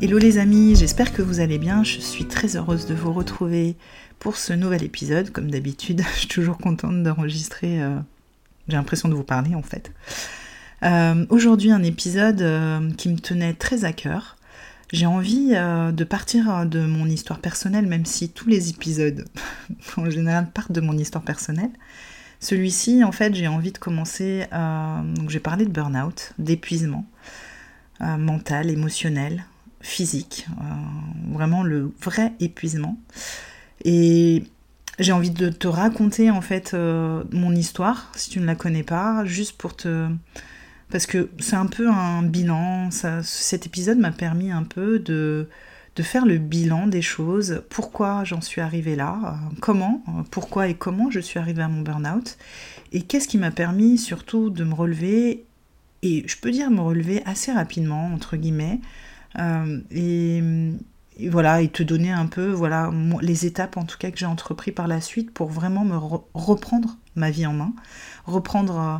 Hello les amis, j'espère que vous allez bien. Je suis très heureuse de vous retrouver pour ce nouvel épisode. Comme d'habitude, je suis toujours contente d'enregistrer. Euh, j'ai l'impression de vous parler en fait. Euh, aujourd'hui, un épisode euh, qui me tenait très à cœur. J'ai envie de partir de mon histoire personnelle, même si tous les épisodes en général partent de mon histoire personnelle. Celui-ci, en fait, j'ai envie de commencer. donc, j'ai parlé de burn-out, d'épuisement mental, émotionnel, physique, vraiment le vrai épuisement. Et j'ai envie de te raconter en fait euh, mon histoire, si tu ne la connais pas, juste pour te... Parce que c'est un peu un bilan, ça, cet épisode m'a permis un peu de, de faire le bilan des choses, pourquoi j'en suis arrivée là, euh, comment, euh, pourquoi et comment je suis arrivée à mon burn-out, et qu'est-ce qui m'a permis surtout de me relever, et je peux dire me relever assez rapidement, entre guillemets, et et voilà, et te donner un peu voilà les étapes en tout cas que j'ai entrepris par la suite pour vraiment me reprendre ma vie en main, reprendre, euh,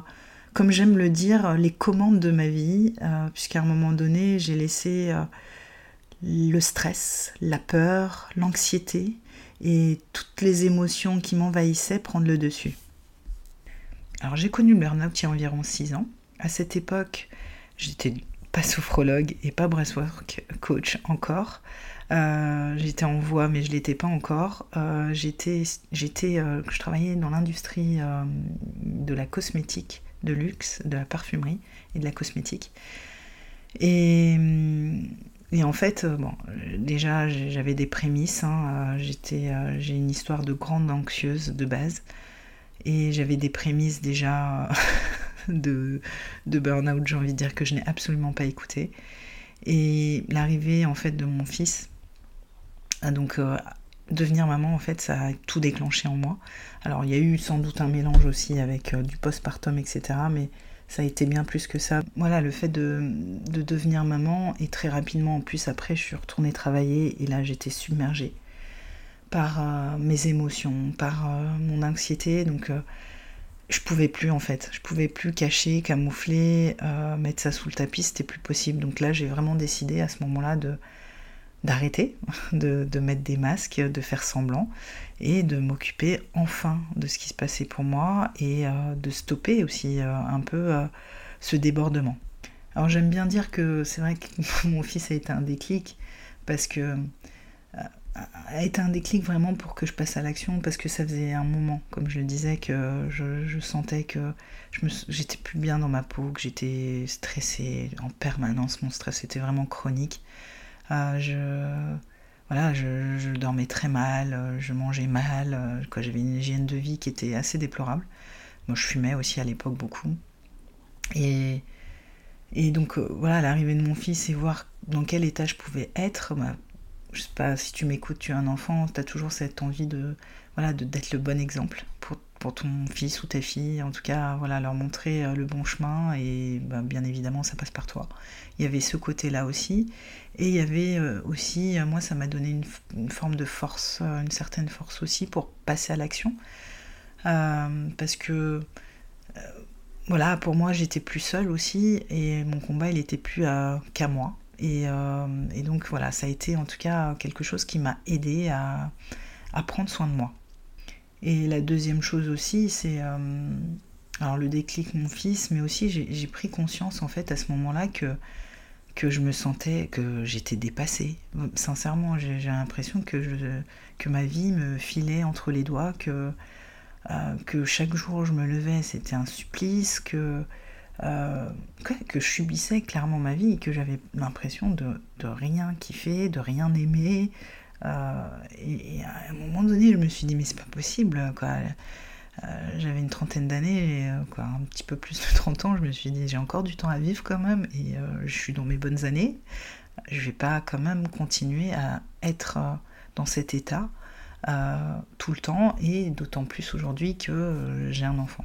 comme j'aime le dire, les commandes de ma vie, euh, puisqu'à un moment donné, j'ai laissé euh, le stress, la peur, l'anxiété et toutes les émotions qui m'envahissaient prendre le dessus. Alors j'ai connu le burn-out il y a environ 6 ans. À cette époque, j'étais pas sophrologue et pas breathwork coach encore. Euh, j'étais en voie, mais je l'étais pas encore. Euh, j'étais, j'étais, euh, je travaillais dans l'industrie de la cosmétique, de luxe, de la parfumerie et de la cosmétique. Et, en fait, déjà j'avais des prémices. Hein, j'étais, j'ai une histoire de grande anxieuse de base, et j'avais des prémices déjà de, de burn-out. J'ai envie de dire que je n'ai absolument pas écouté. Et l'arrivée en fait de mon fils donc euh, devenir maman, en fait, ça a tout déclenché en moi. Alors il y a eu sans doute un mélange aussi avec euh, du postpartum, etc. Mais ça a été bien plus que ça. Voilà, le fait de, devenir maman, et très rapidement, en plus, après, je suis retournée travailler, et là, j'étais submergée par euh, mes émotions, par mon anxiété. Donc je pouvais plus en fait, je pouvais plus cacher, camoufler, mettre ça sous le tapis, c'était plus possible. Donc là, j'ai vraiment décidé à ce moment-là de d'arrêter de, mettre des masques, de faire semblant et de m'occuper enfin de ce qui se passait pour moi et euh, de stopper aussi euh, un peu euh, ce débordement. Alors j'aime bien dire que c'est vrai que mon fils a été un déclic parce que a été un déclic vraiment pour que je passe à l'action parce que ça faisait un moment, comme je le disais, que je, sentais que j'étais plus bien dans ma peau, que j'étais stressée en permanence, mon stress était vraiment chronique. Euh, je, voilà, je, dormais très mal, euh, je mangeais mal, euh, j'avais une hygiène de vie qui était assez déplorable. Moi, je fumais aussi à l'époque beaucoup. Et, et donc, voilà, l'arrivée de mon fils et voir dans quel état je pouvais être, bah, je sais pas, si tu m'écoutes, tu es un enfant, tu as toujours cette envie de voilà d'être le bon exemple pour, ton fils ou ta fille, en tout cas, voilà, leur montrer le bon chemin et bah, bien évidemment, ça passe par toi. Il y avait ce côté-là aussi. Et il y avait euh, aussi, euh, moi, ça m'a donné une, forme de force, euh, une certaine force aussi pour passer à l'action. parce que, voilà, pour moi, j'étais plus seule aussi et mon combat, il était plus qu'à moi. Et, donc, voilà, ça a été en tout cas quelque chose qui m'a aidé à, prendre soin de moi. Et la deuxième chose aussi, c'est alors le déclic mon fils, mais aussi j'ai pris conscience en fait à ce moment-là que que je me sentais, que j'étais dépassée. Sincèrement, j'ai l'impression que, que ma vie me filait entre les doigts, que que chaque jour je me levais, c'était un supplice, que, que je subissais clairement ma vie et que j'avais l'impression de, rien kiffer, de rien aimer. Et, et, à un moment donné, je me suis dit, mais c'est pas possible, quoi. j'avais une trentaine d'années, un petit peu plus de 30 ans, je me suis dit j'ai encore du temps à vivre quand même et je suis dans mes bonnes années je vais pas quand même continuer à être euh, dans cet état euh, tout le temps et d'autant plus aujourd'hui que euh, j'ai un enfant.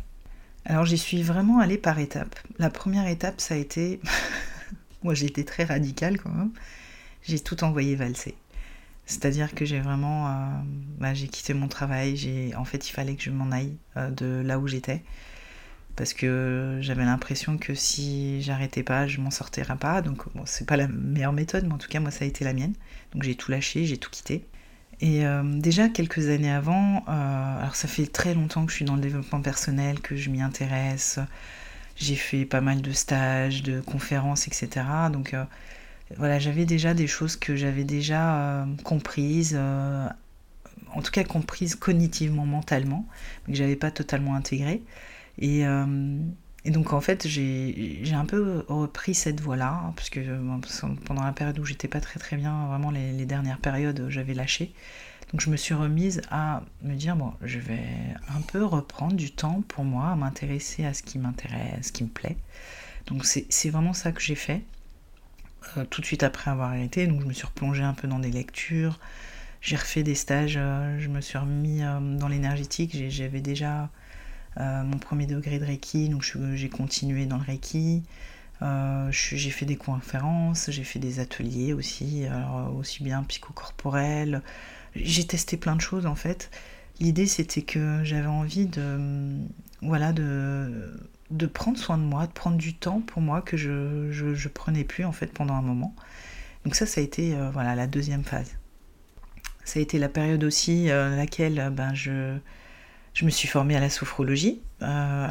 Alors j'y suis vraiment allée par étapes. La première étape ça a été, moi j'ai été très radicale quand même, j'ai tout envoyé valser. C'est-à-dire que j'ai vraiment, bah, j'ai quitté mon travail, en fait il fallait que je m'en aille de là où j'étais parce que j'avais l'impression que si j'arrêtais pas, je m'en sortirais pas. Donc c'est pas la meilleure méthode, mais en tout cas moi ça a été la mienne. Donc j'ai tout lâché, j'ai tout quitté. Et euh, déjà quelques années avant, euh, alors ça fait très longtemps que je suis dans le développement personnel, que je m'y intéresse. J'ai fait pas mal de stages, de conférences, etc. Donc euh, voilà, j'avais déjà des choses que j'avais déjà comprises, en tout cas comprises cognitivement, mentalement, mais que j'avais pas totalement intégrées. Euh, et, donc en fait, j'ai un peu repris cette voie-là, parce que pendant la période où j'étais pas très très bien, vraiment les, dernières périodes, j'avais lâché. Donc je me suis remise à me dire, bon, je vais un peu reprendre du temps pour moi, à m'intéresser à ce qui m'intéresse, à ce qui me plaît. Donc c'est vraiment ça que j'ai fait. Euh, tout de suite après avoir arrêté, donc je me suis replongée un peu dans des lectures, j'ai refait des stages, euh, je me suis remis dans l'énergétique, j'avais déjà euh, mon premier degré de Reiki, donc j'ai continué dans le Reiki. Euh, j'ai fait des conférences, j'ai fait des ateliers aussi, alors aussi bien psychocorporel. J'ai testé plein de choses en fait. L'idée c'était que j'avais envie de, voilà, de, de prendre soin de moi, de prendre du temps pour moi que je, je, prenais plus en fait pendant un moment. Donc ça, ça a été euh, voilà la deuxième phase. Ça a été la période aussi laquelle ben, je, je me suis formée à la sophrologie. Euh,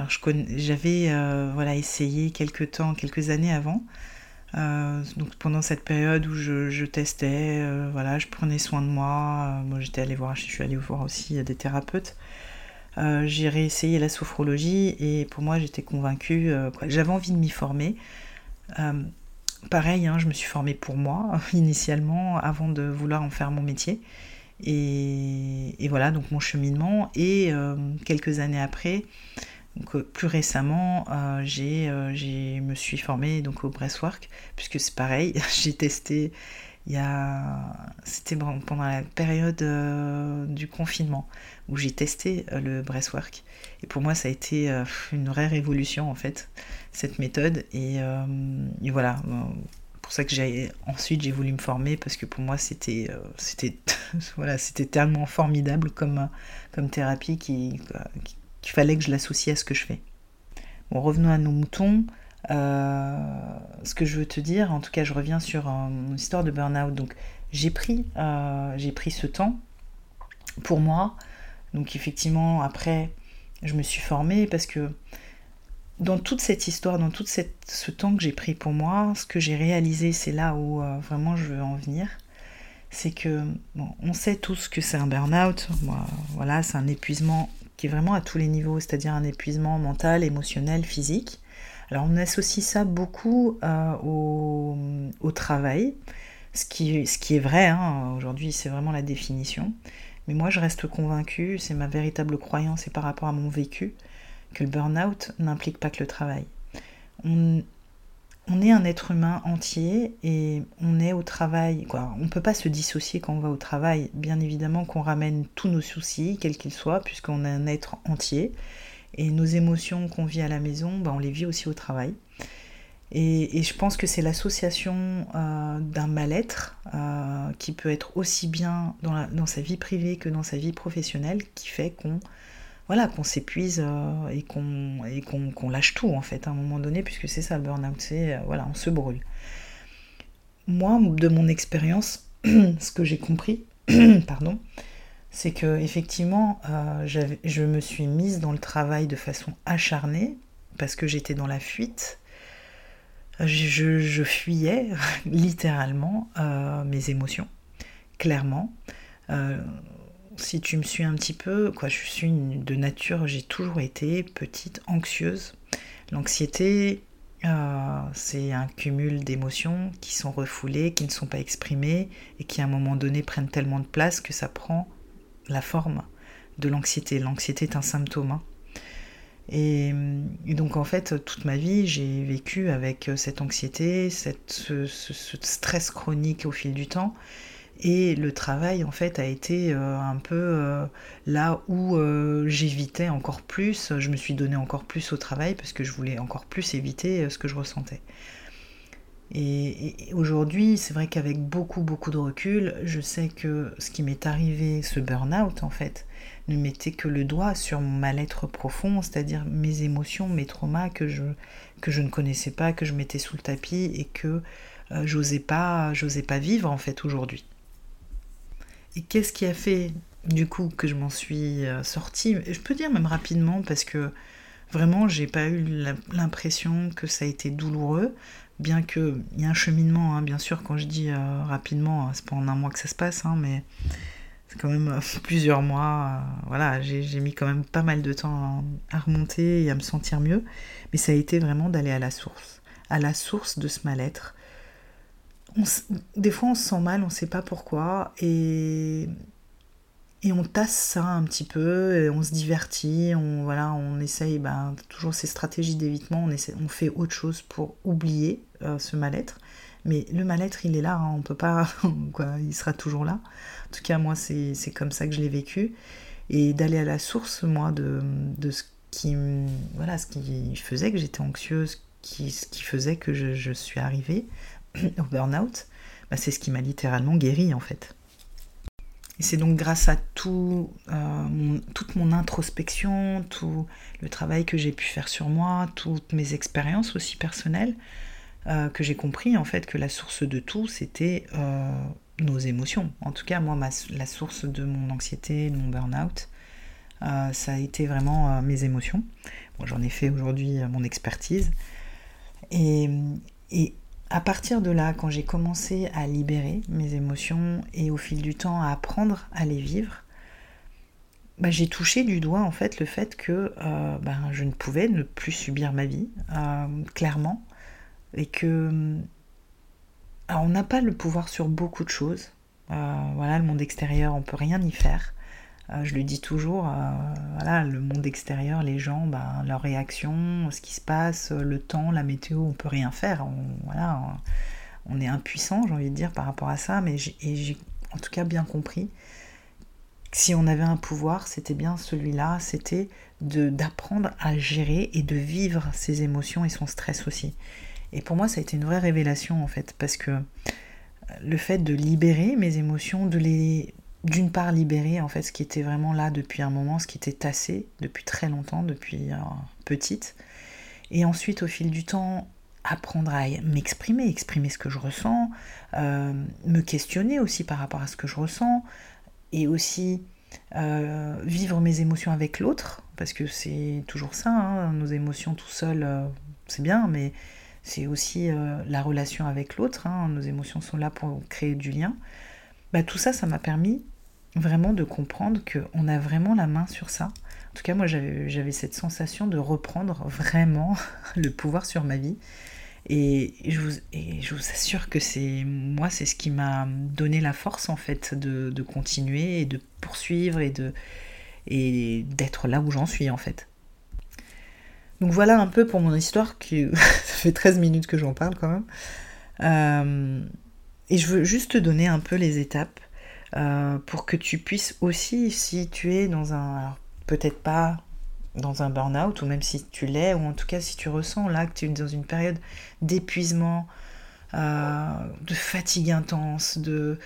j'avais euh, voilà, essayé quelques temps, quelques années avant. Euh, donc pendant cette période où je, testais, voilà, je prenais soin de moi. moi j'étais allée voir, je suis allée voir aussi des thérapeutes. j'ai réessayé la sophrologie et pour moi j'étais convaincue, j'avais envie de m'y former. pareil, hein, je me suis formée pour moi initialement avant de vouloir en faire mon métier. Et, voilà donc mon cheminement. Et euh, quelques années après, donc, euh, plus récemment, euh, j'ai, j'ai, me suis formée donc, au breastwork, puisque c'est pareil, j'ai testé il y a... C'était pendant la période du confinement où j'ai testé le breastwork. Et pour moi, ça a été une vraie révolution en fait, cette méthode. Et voilà, pour ça que j'ai ensuite j'ai voulu me former parce que pour moi c'était euh, c'était voilà c'était tellement formidable comme comme thérapie qu'il fallait que je l'associe à ce que je fais. Bon revenons à nos moutons. Euh, ce que je veux te dire, en tout cas je reviens sur euh, mon histoire de burn-out. Donc j'ai pris j'ai pris ce temps pour moi. Donc effectivement après je me suis formée parce que dans toute cette histoire, dans tout ce temps que j'ai pris pour moi, ce que j'ai réalisé, c'est là où euh, vraiment je veux en venir, c'est que on sait tous que c'est un burn-out. Voilà, c'est un épuisement qui est vraiment à tous les niveaux, c'est-à-dire un épuisement mental, émotionnel, physique. Alors on associe ça beaucoup euh, au, travail, ce qui, ce qui est vrai. Hein, aujourd'hui, c'est vraiment la définition. Mais moi, je reste convaincue, c'est ma véritable croyance et par rapport à mon vécu, que le burn-out n'implique pas que le travail. On, est un être humain entier et on est au travail. On ne peut pas se dissocier quand on va au travail. Bien évidemment qu'on ramène tous nos soucis, quels qu'ils soient, puisqu'on est un être entier. Et nos émotions qu'on vit à la maison, bah, on les vit aussi au travail. Et, je pense que c'est l'association euh, d'un mal-être euh, qui peut être aussi bien dans, sa vie privée que dans sa vie professionnelle qui fait qu'on voilà, qu'on s'épuise euh, et qu'on lâche tout en fait à un moment donné, puisque c'est ça le burn-out, c'est euh, voilà, on se brûle. Moi, de mon expérience, ce que j'ai compris, pardon, c'est que effectivement, euh, je me suis mise dans le travail de façon acharnée parce que j'étais dans la fuite. Je fuyais littéralement mes émotions, clairement si tu me suis un petit peu, quoi, je suis de nature, j'ai toujours été petite anxieuse. L'anxiété, euh, c'est un cumul d'émotions qui sont refoulées, qui ne sont pas exprimées et qui à un moment donné prennent tellement de place que ça prend la forme de l'anxiété. L'anxiété est un symptôme. Hein. Et, donc en fait, toute ma vie, j'ai vécu avec cette anxiété, cette, ce, stress chronique au fil du temps. Et le travail, en fait, a été euh, un peu euh, là où euh, j'évitais encore plus. Je me suis donné encore plus au travail parce que je voulais encore plus éviter ce que je ressentais. Et, aujourd'hui, c'est vrai qu'avec beaucoup, beaucoup de recul, je sais que ce qui m'est arrivé, ce burn-out, en fait, ne mettait que le doigt sur mon mal-être profond, c'est-à-dire mes émotions, mes traumas que je, que je ne connaissais pas, que je mettais sous le tapis et que j'osais pas, j'osais pas vivre, en fait, aujourd'hui. Et qu'est-ce qui a fait du coup que je m'en suis euh, sortie? Je peux dire même rapidement parce que vraiment j'ai pas eu l'impression que ça a été douloureux, bien que il y a un cheminement, hein, bien sûr quand je dis euh, rapidement, c'est pas en un mois que ça se passe, hein, mais c'est quand même euh, plusieurs mois. voilà, j'ai mis quand même pas mal de temps à remonter et à me sentir mieux, mais ça a été vraiment d'aller à la source, à la source de ce mal-être des fois on se sent mal, on ne sait pas pourquoi, et, on tasse ça un petit peu, on se divertit, on, voilà, on essaye ben, toujours ces stratégies d'évitement, on, on fait autre chose pour oublier euh, ce mal-être. Mais le mal-être, il est là, hein, on peut pas, il sera toujours là. En tout cas, moi, c'est comme ça que je l'ai vécu. Et d'aller à la source, moi, de, de ce, qui, voilà, ce qui faisait que j'étais anxieuse, qui, ce qui faisait que je suis arrivée au burn-out, bah, c'est ce qui m'a littéralement guéri en fait. C'est donc grâce à tout, euh, toute mon introspection, tout le travail que j'ai pu faire sur moi, toutes mes expériences aussi personnelles, euh, que j'ai compris en fait que la source de tout, c'était euh, nos émotions. En tout cas, moi, la source de mon anxiété, de mon burn-out, ça a été vraiment mes émotions. J'en ai fait aujourd'hui mon expertise. Et à partir de là, quand j'ai commencé à libérer mes émotions et au fil du temps à apprendre à les vivre, bah, j'ai touché du doigt en fait le fait que euh, ben, je ne pouvais ne plus subir ma vie, euh, clairement, et que on n'a pas le pouvoir sur beaucoup de choses. Euh, voilà, le monde extérieur, on peut rien y faire. Euh, je le dis toujours, euh, voilà, le monde extérieur, les gens, ben, leurs réactions, ce qui se passe, le temps, la météo, on peut rien faire. On, voilà, on est impuissant, j'ai envie de dire, par rapport à ça, mais j'ai en tout cas bien compris que si on avait un pouvoir, c'était bien celui-là, c'était d'apprendre à gérer et de vivre ses émotions et son stress aussi. Et pour moi, ça a été une vraie révélation en fait, parce que le fait de libérer mes émotions, de les, d'une part libérer en fait ce qui était vraiment là depuis un moment, ce qui était tassé depuis très longtemps, depuis euh, petite, et ensuite au fil du temps apprendre à m'exprimer, exprimer ce que je ressens, euh, me questionner aussi par rapport à ce que je ressens, et aussi euh, vivre mes émotions avec l'autre, parce que c'est toujours ça, hein, nos émotions tout seul, c'est bien, mais c'est aussi la relation avec l'autre, hein, nos émotions sont là pour créer du lien. Bah, tout ça, ça m'a permis vraiment de comprendre qu'on a vraiment la main sur ça. En tout cas, moi, j'avais cette sensation de reprendre vraiment le pouvoir sur ma vie. Et je vous, assure que c'est moi, c'est ce qui m'a donné la force en fait de, continuer et de poursuivre et d'être là où j'en suis en fait. Donc voilà un peu pour mon histoire, qui ça fait 13 minutes que j'en parle quand même. Euh, et je veux juste te donner un peu les étapes euh, pour que tu puisses aussi, si tu es dans un, peut-être pas dans un burn-out, ou même si tu l'es, ou en tout cas si tu ressens là que tu es dans une période d'épuisement, euh, de fatigue intense, de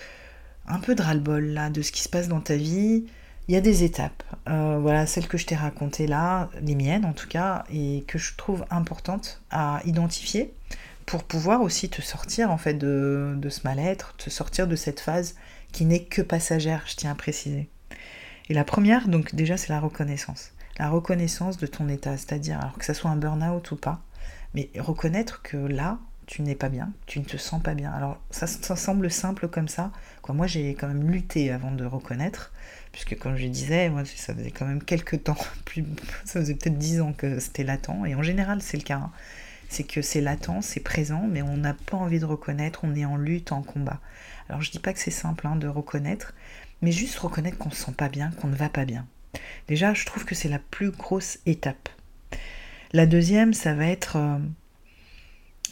un peu de ras-le-bol là, de ce qui se passe dans ta vie, il y a des étapes. Euh, voilà, celles que je t'ai racontées là, les miennes en tout cas, et que je trouve importantes à identifier pour pouvoir aussi te sortir en fait de, de ce mal-être, te sortir de cette phase qui n'est que passagère, je tiens à préciser. Et la première, donc déjà, c'est la reconnaissance. La reconnaissance de ton état, c'est-à-dire, alors que ça soit un burn-out ou pas, mais reconnaître que là, tu n'es pas bien, tu ne te sens pas bien. Alors ça, semble simple comme ça. Quoi, moi j'ai quand même lutté avant de reconnaître, puisque comme je disais, moi, ça faisait quand même quelques temps, plus, ça faisait peut-être dix ans que c'était latent, et en général c'est le cas. Hein. C'est que c'est latent, c'est présent, mais on n'a pas envie de reconnaître, on est en lutte, en combat. Alors je dis pas que c'est simple hein, de reconnaître, mais juste reconnaître qu'on ne se sent pas bien, qu'on ne va pas bien. Déjà, je trouve que c'est la plus grosse étape. La deuxième, ça va être... Euh,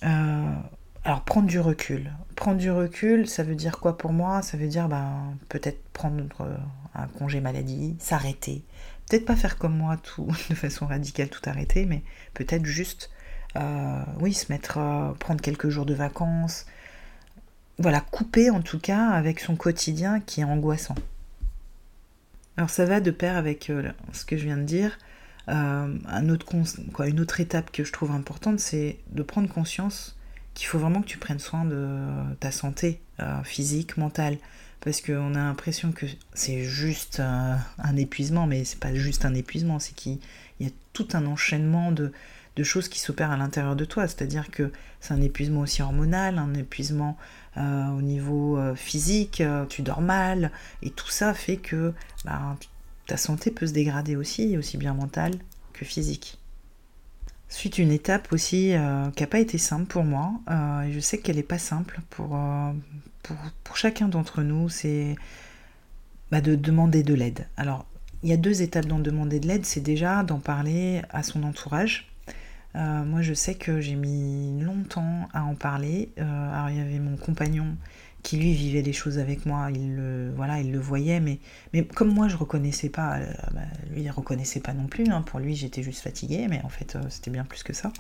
euh, alors prendre du recul. Prendre du recul, ça veut dire quoi pour moi? Ça veut dire ben, peut-être prendre euh, un congé maladie, s'arrêter. Peut-être pas faire comme moi, tout de façon radicale, tout arrêter, mais peut-être juste, oui, se mettre, prendre quelques jours de vacances. Voilà, couper en tout cas avec son quotidien qui est angoissant. Alors ça va de pair avec ce que je viens de dire. Euh, une autre étape que je trouve importante, c'est de prendre conscience qu'il faut vraiment que tu prennes soin de ta santé euh, physique, mentale. Parce qu'on a l'impression que c'est juste euh, un épuisement, mais c'est pas juste un épuisement, c'est qu'il y a tout un enchaînement de, de choses qui s'opèrent à l'intérieur de toi. C'est-à-dire que c'est un épuisement aussi hormonal, un épuisement au niveau physique, tu dors mal, et tout ça fait que bah, ta santé peut se dégrader aussi, aussi bien mentale que physique. Suite une étape aussi euh, qui n'a pas été simple pour moi, euh, et je sais qu'elle n'est pas simple pour, euh, pour, chacun d'entre nous, c'est bah, de demander de l'aide. Alors, il y a deux étapes dans demander de l'aide, c'est déjà d'en parler à son entourage. Moi, je sais que j'ai mis longtemps à en parler. alors, il y avait mon compagnon qui lui vivait les choses avec moi, il le, voilà, il le voyait, mais, mais comme moi je reconnaissais pas, euh, bah, lui il reconnaissait pas non plus, hein. pour lui j'étais juste fatiguée, mais en fait euh, c'était bien plus que ça.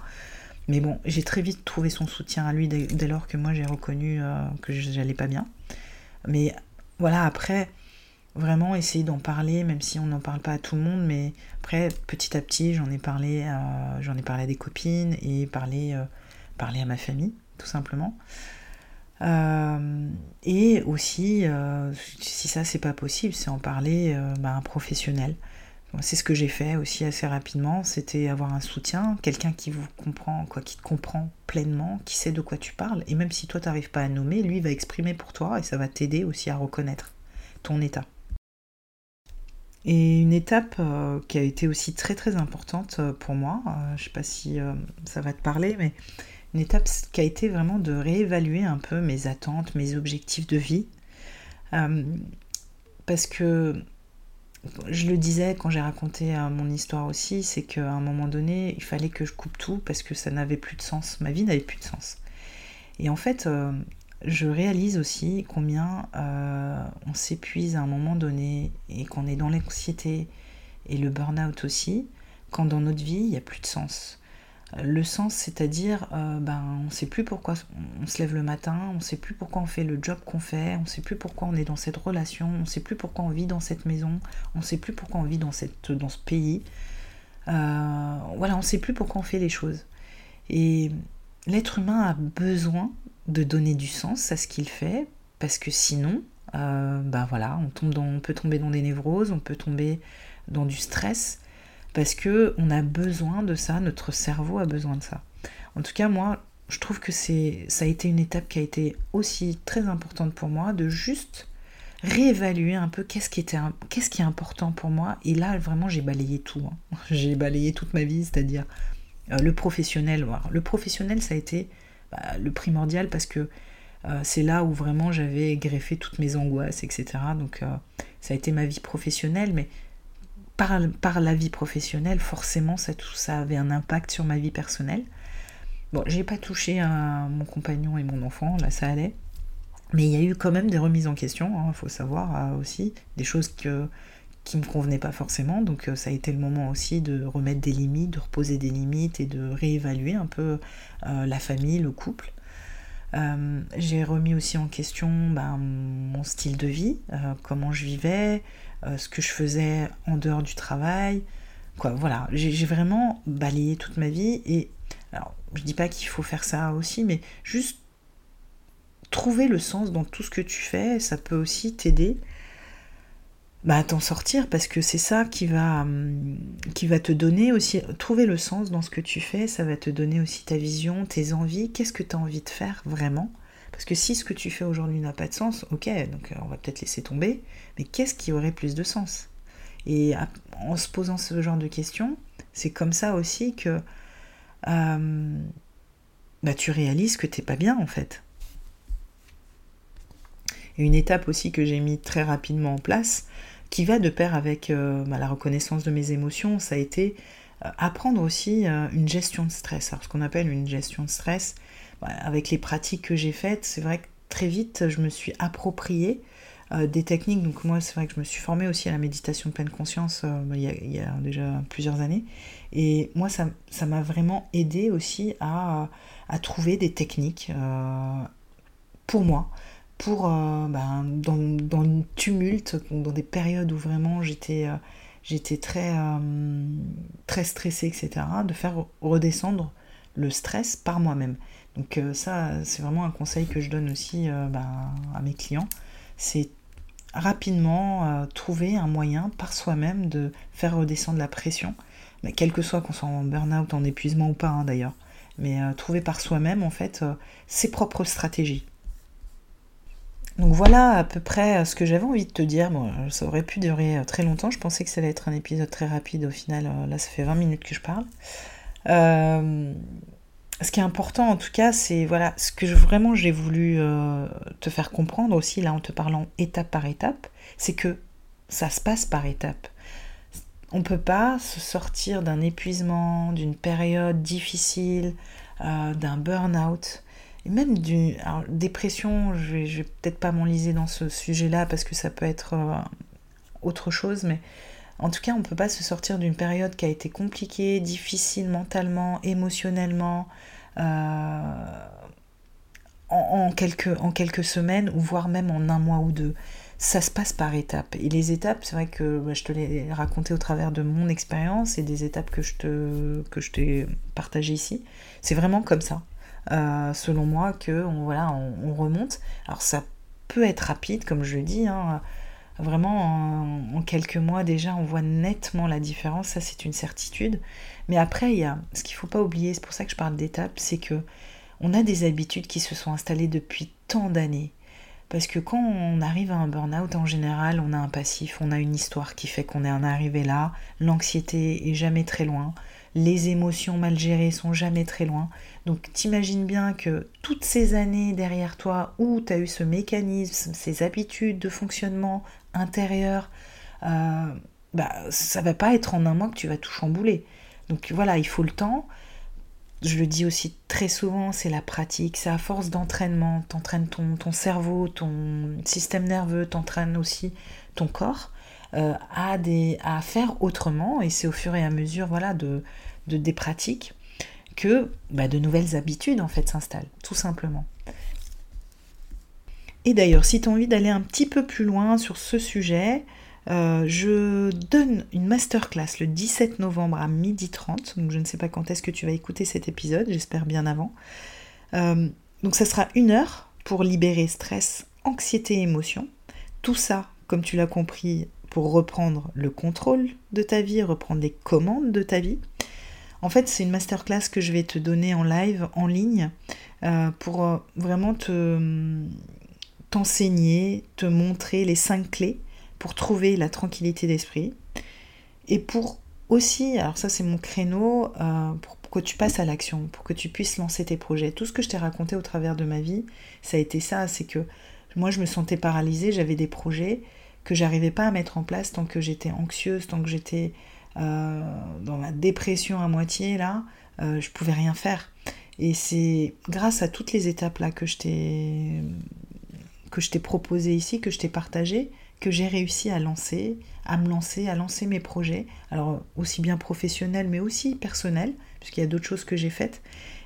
Mais bon, j'ai très vite trouvé son soutien à lui dès, lors que moi j'ai reconnu euh, que j'allais pas bien. Mais voilà, après, vraiment essayer d'en parler, même si on n'en parle pas à tout le monde, mais après, petit à petit, j'en ai parlé, j'en ai parlé à des copines et parlé, parlé à ma famille, tout simplement. Euh, et aussi, euh, si ça c'est pas possible, c'est en parler euh, bah, à un professionnel. C'est ce que j'ai fait aussi assez rapidement, c'était avoir un soutien, quelqu'un qui vous comprend, quoi, qui te comprend pleinement, qui sait de quoi tu parles. Et même si toi tu n'arrives pas à nommer, lui va exprimer pour toi et ça va t'aider aussi à reconnaître ton état. Et une étape qui a été aussi très très importante pour moi, je sais pas si ça va te parler, mais une étape qui a été vraiment de réévaluer un peu mes attentes, mes objectifs de vie. Euh, parce que je le disais quand j'ai raconté euh, mon histoire aussi, c'est qu'à un moment donné, il fallait que je coupe tout parce que ça n'avait plus de sens. Ma vie n'avait plus de sens. Et en fait, euh, je réalise aussi combien on s'épuise à un moment donné et qu'on est dans l'anxiété et le burn-out aussi, quand dans notre vie, il n'y a plus de sens le sens, c'est-à-dire, euh, ben, on ne sait plus pourquoi on se lève le matin, on ne sait plus pourquoi on fait le job qu'on fait, on ne sait plus pourquoi on est dans cette relation, on ne sait plus pourquoi on vit dans cette maison, on ne sait plus pourquoi on vit dans, cette, dans ce pays. Euh, voilà, on ne sait plus pourquoi on fait les choses. Et l'être humain a besoin de donner du sens à ce qu'il fait, parce que sinon, ben voilà, on, tombe on peut tomber dans des névroses, on peut tomber dans du stress parce que on a besoin de ça, notre cerveau a besoin de ça. En tout cas, moi, je trouve que ça a été une étape qui a été aussi très importante pour moi de juste réévaluer un peu qu'est-ce qui qu'est-ce qui est important pour moi et là vraiment j'ai balayé tout hein. j'ai balayé toute ma vie c'est-à-dire euh, le professionnel le professionnel ça a été bah, le primordial parce que euh, c'est là où vraiment j'avais greffé toutes mes angoisses etc donc euh, ça a été ma vie professionnelle mais par, la vie professionnelle, forcément, ça, tout ça avait un impact sur ma vie personnelle. Bon, j'ai pas touché à mon compagnon et mon enfant, là ça allait. Mais il y a eu quand même des remises en question, il hein, faut savoir euh, aussi, des choses que, qui me convenaient pas forcément. Donc euh, ça a été le moment aussi de remettre des limites, de reposer des limites et de réévaluer un peu euh, la famille, le couple. j'ai remis aussi en question ben, mon style de vie, comment je vivais, euh, ce que je faisais en dehors du travail. Voilà, j'ai vraiment balayé toute ma vie et alors je dis pas qu'il faut faire ça aussi, mais juste trouver le sens dans tout ce que tu fais, ça peut aussi t'aider bah, t'en sortir parce que c'est ça qui va, hum, qui va te donner aussi, trouver le sens dans ce que tu fais, ça va te donner aussi ta vision, tes envies, qu'est-ce que tu as envie de faire vraiment? Parce que si ce que tu fais aujourd'hui n'a pas de sens, ok, donc euh, on va peut-être laisser tomber, mais qu'est-ce qui aurait plus de sens? Et en se posant ce genre de questions, c'est comme ça aussi que hum, bah, tu réalises que t'es pas bien en fait. Une étape aussi que j'ai mis très rapidement en place, qui va de pair avec euh, bah, la reconnaissance de mes émotions, ça a été euh, apprendre aussi euh, une gestion de stress. Alors ce qu'on appelle une gestion de stress, bah, avec les pratiques que j'ai faites, c'est vrai que très vite je me suis approprié des techniques. Donc moi c'est vrai que je me suis formée aussi à la méditation de pleine conscience bah, il, y a, déjà plusieurs années. Et moi ça m'a vraiment aidé aussi à trouver des techniques pour moi pour, euh, ben, dans, dans le tumulte, dans des périodes où vraiment j'étais euh, très, euh, très stressée, etc., de faire redescendre le stress par moi-même. Donc ça, c'est vraiment un conseil que je donne aussi ben, à mes clients. C'est rapidement trouver un moyen par soi-même de faire redescendre la pression, mais quel que soit qu'on soit en burn-out, en épuisement ou pas hein, d'ailleurs. Mais trouver par soi-même en fait ses propres stratégies. Donc voilà à peu près euh, ce que j'avais envie de te dire. Bon, euh, ça aurait pu durer euh, très longtemps. Je pensais que ça allait être un épisode très rapide. Au final, là, ça fait 20 minutes que je parle. ce qui est important, en tout cas, c'est voilà ce que vraiment j'ai voulu te faire comprendre aussi, là, en te parlant étape par étape, c'est que ça se passe par étape. On ne peut pas se sortir d'un épuisement, d'une période difficile, d'un burn-out même d'une dépression, je vais, vais peut-être pas m'enliser dans ce sujet-là parce que ça peut être euh, autre chose, mais en tout cas, on ne peut pas se sortir d'une période qui a été compliquée, difficile mentalement, émotionnellement, euh, en, quelques, en quelques semaines, ou voire même en un mois ou deux. Ça se passe par étapes. Et les étapes, c'est vrai que bah, je te l'ai raconté au travers de mon expérience et des étapes que je, te, que je t'ai partagées ici. C'est vraiment comme ça. Euh, selon moi, que on, voilà, on, remonte. Alors ça peut être rapide, comme je le dis, hein. vraiment en, quelques mois déjà, on voit nettement la différence, ça c'est une certitude. Mais après, il ce qu'il faut pas oublier, c'est pour ça que je parle d'étapes, c'est que on a des habitudes qui se sont installées depuis tant d'années. Parce que quand on arrive à un burn-out, en général, on a un passif, on a une histoire qui fait qu'on est en arrivé là, l'anxiété est jamais très loin, les émotions mal gérées sont jamais très loin. Donc t'imagines bien que toutes ces années derrière toi où tu as eu ce mécanisme, ces habitudes de fonctionnement intérieur, euh, bah, ça va pas être en un mois que tu vas tout chambouler. Donc voilà, il faut le temps. Je le dis aussi très souvent, c'est la pratique, c'est à force d'entraînement, t'entraînes ton, ton cerveau, ton système nerveux, t'entraînes aussi ton corps euh, à, des, à faire autrement, et c'est au fur et à mesure voilà, de, de des pratiques que bah, de nouvelles habitudes en fait s'installent, tout simplement. Et d'ailleurs, si tu as envie d'aller un petit peu plus loin sur ce sujet, euh, je donne une masterclass le 17 novembre à 12h30, donc je ne sais pas quand est-ce que tu vas écouter cet épisode, j'espère bien avant. Euh, donc ça sera une heure pour libérer stress, anxiété émotion. Tout ça, comme tu l'as compris, pour reprendre le contrôle de ta vie, reprendre les commandes de ta vie. En fait, c'est une masterclass que je vais te donner en live, en ligne, euh, pour euh, vraiment te t'enseigner, te montrer les cinq clés pour trouver la tranquillité d'esprit. Et pour aussi, alors ça c'est mon créneau, euh, pour que tu passes à l'action, pour que tu puisses lancer tes projets. Tout ce que je t'ai raconté au travers de ma vie, ça a été ça, c'est que moi je me sentais paralysée, j'avais des projets que j'arrivais pas à mettre en place tant que j'étais anxieuse, tant que j'étais euh, dans ma dépression à moitié, là, euh, je pouvais rien faire. Et c'est grâce à toutes les étapes là que je t'ai que je t'ai proposé ici, que je t'ai partagé, que j'ai réussi à lancer, à me lancer, à lancer mes projets, alors aussi bien professionnels mais aussi personnels, puisqu'il y a d'autres choses que j'ai faites.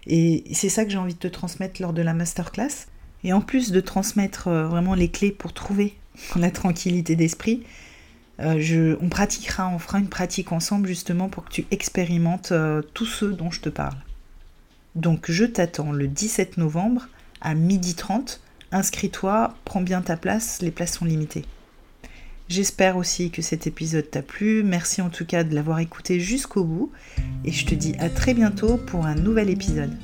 Et c'est ça que j'ai envie de te transmettre lors de la masterclass. Et en plus de transmettre euh, vraiment les clés pour trouver la tranquillité d'esprit, euh, on pratiquera, on fera une pratique ensemble justement pour que tu expérimentes euh, tous ceux dont je te parle. Donc je t'attends le 17 novembre à 12h30. Inscris-toi, prends bien ta place, les places sont limitées. J'espère aussi que cet épisode t'a plu. Merci en tout cas de l'avoir écouté jusqu'au bout. Et je te dis à très bientôt pour un nouvel épisode.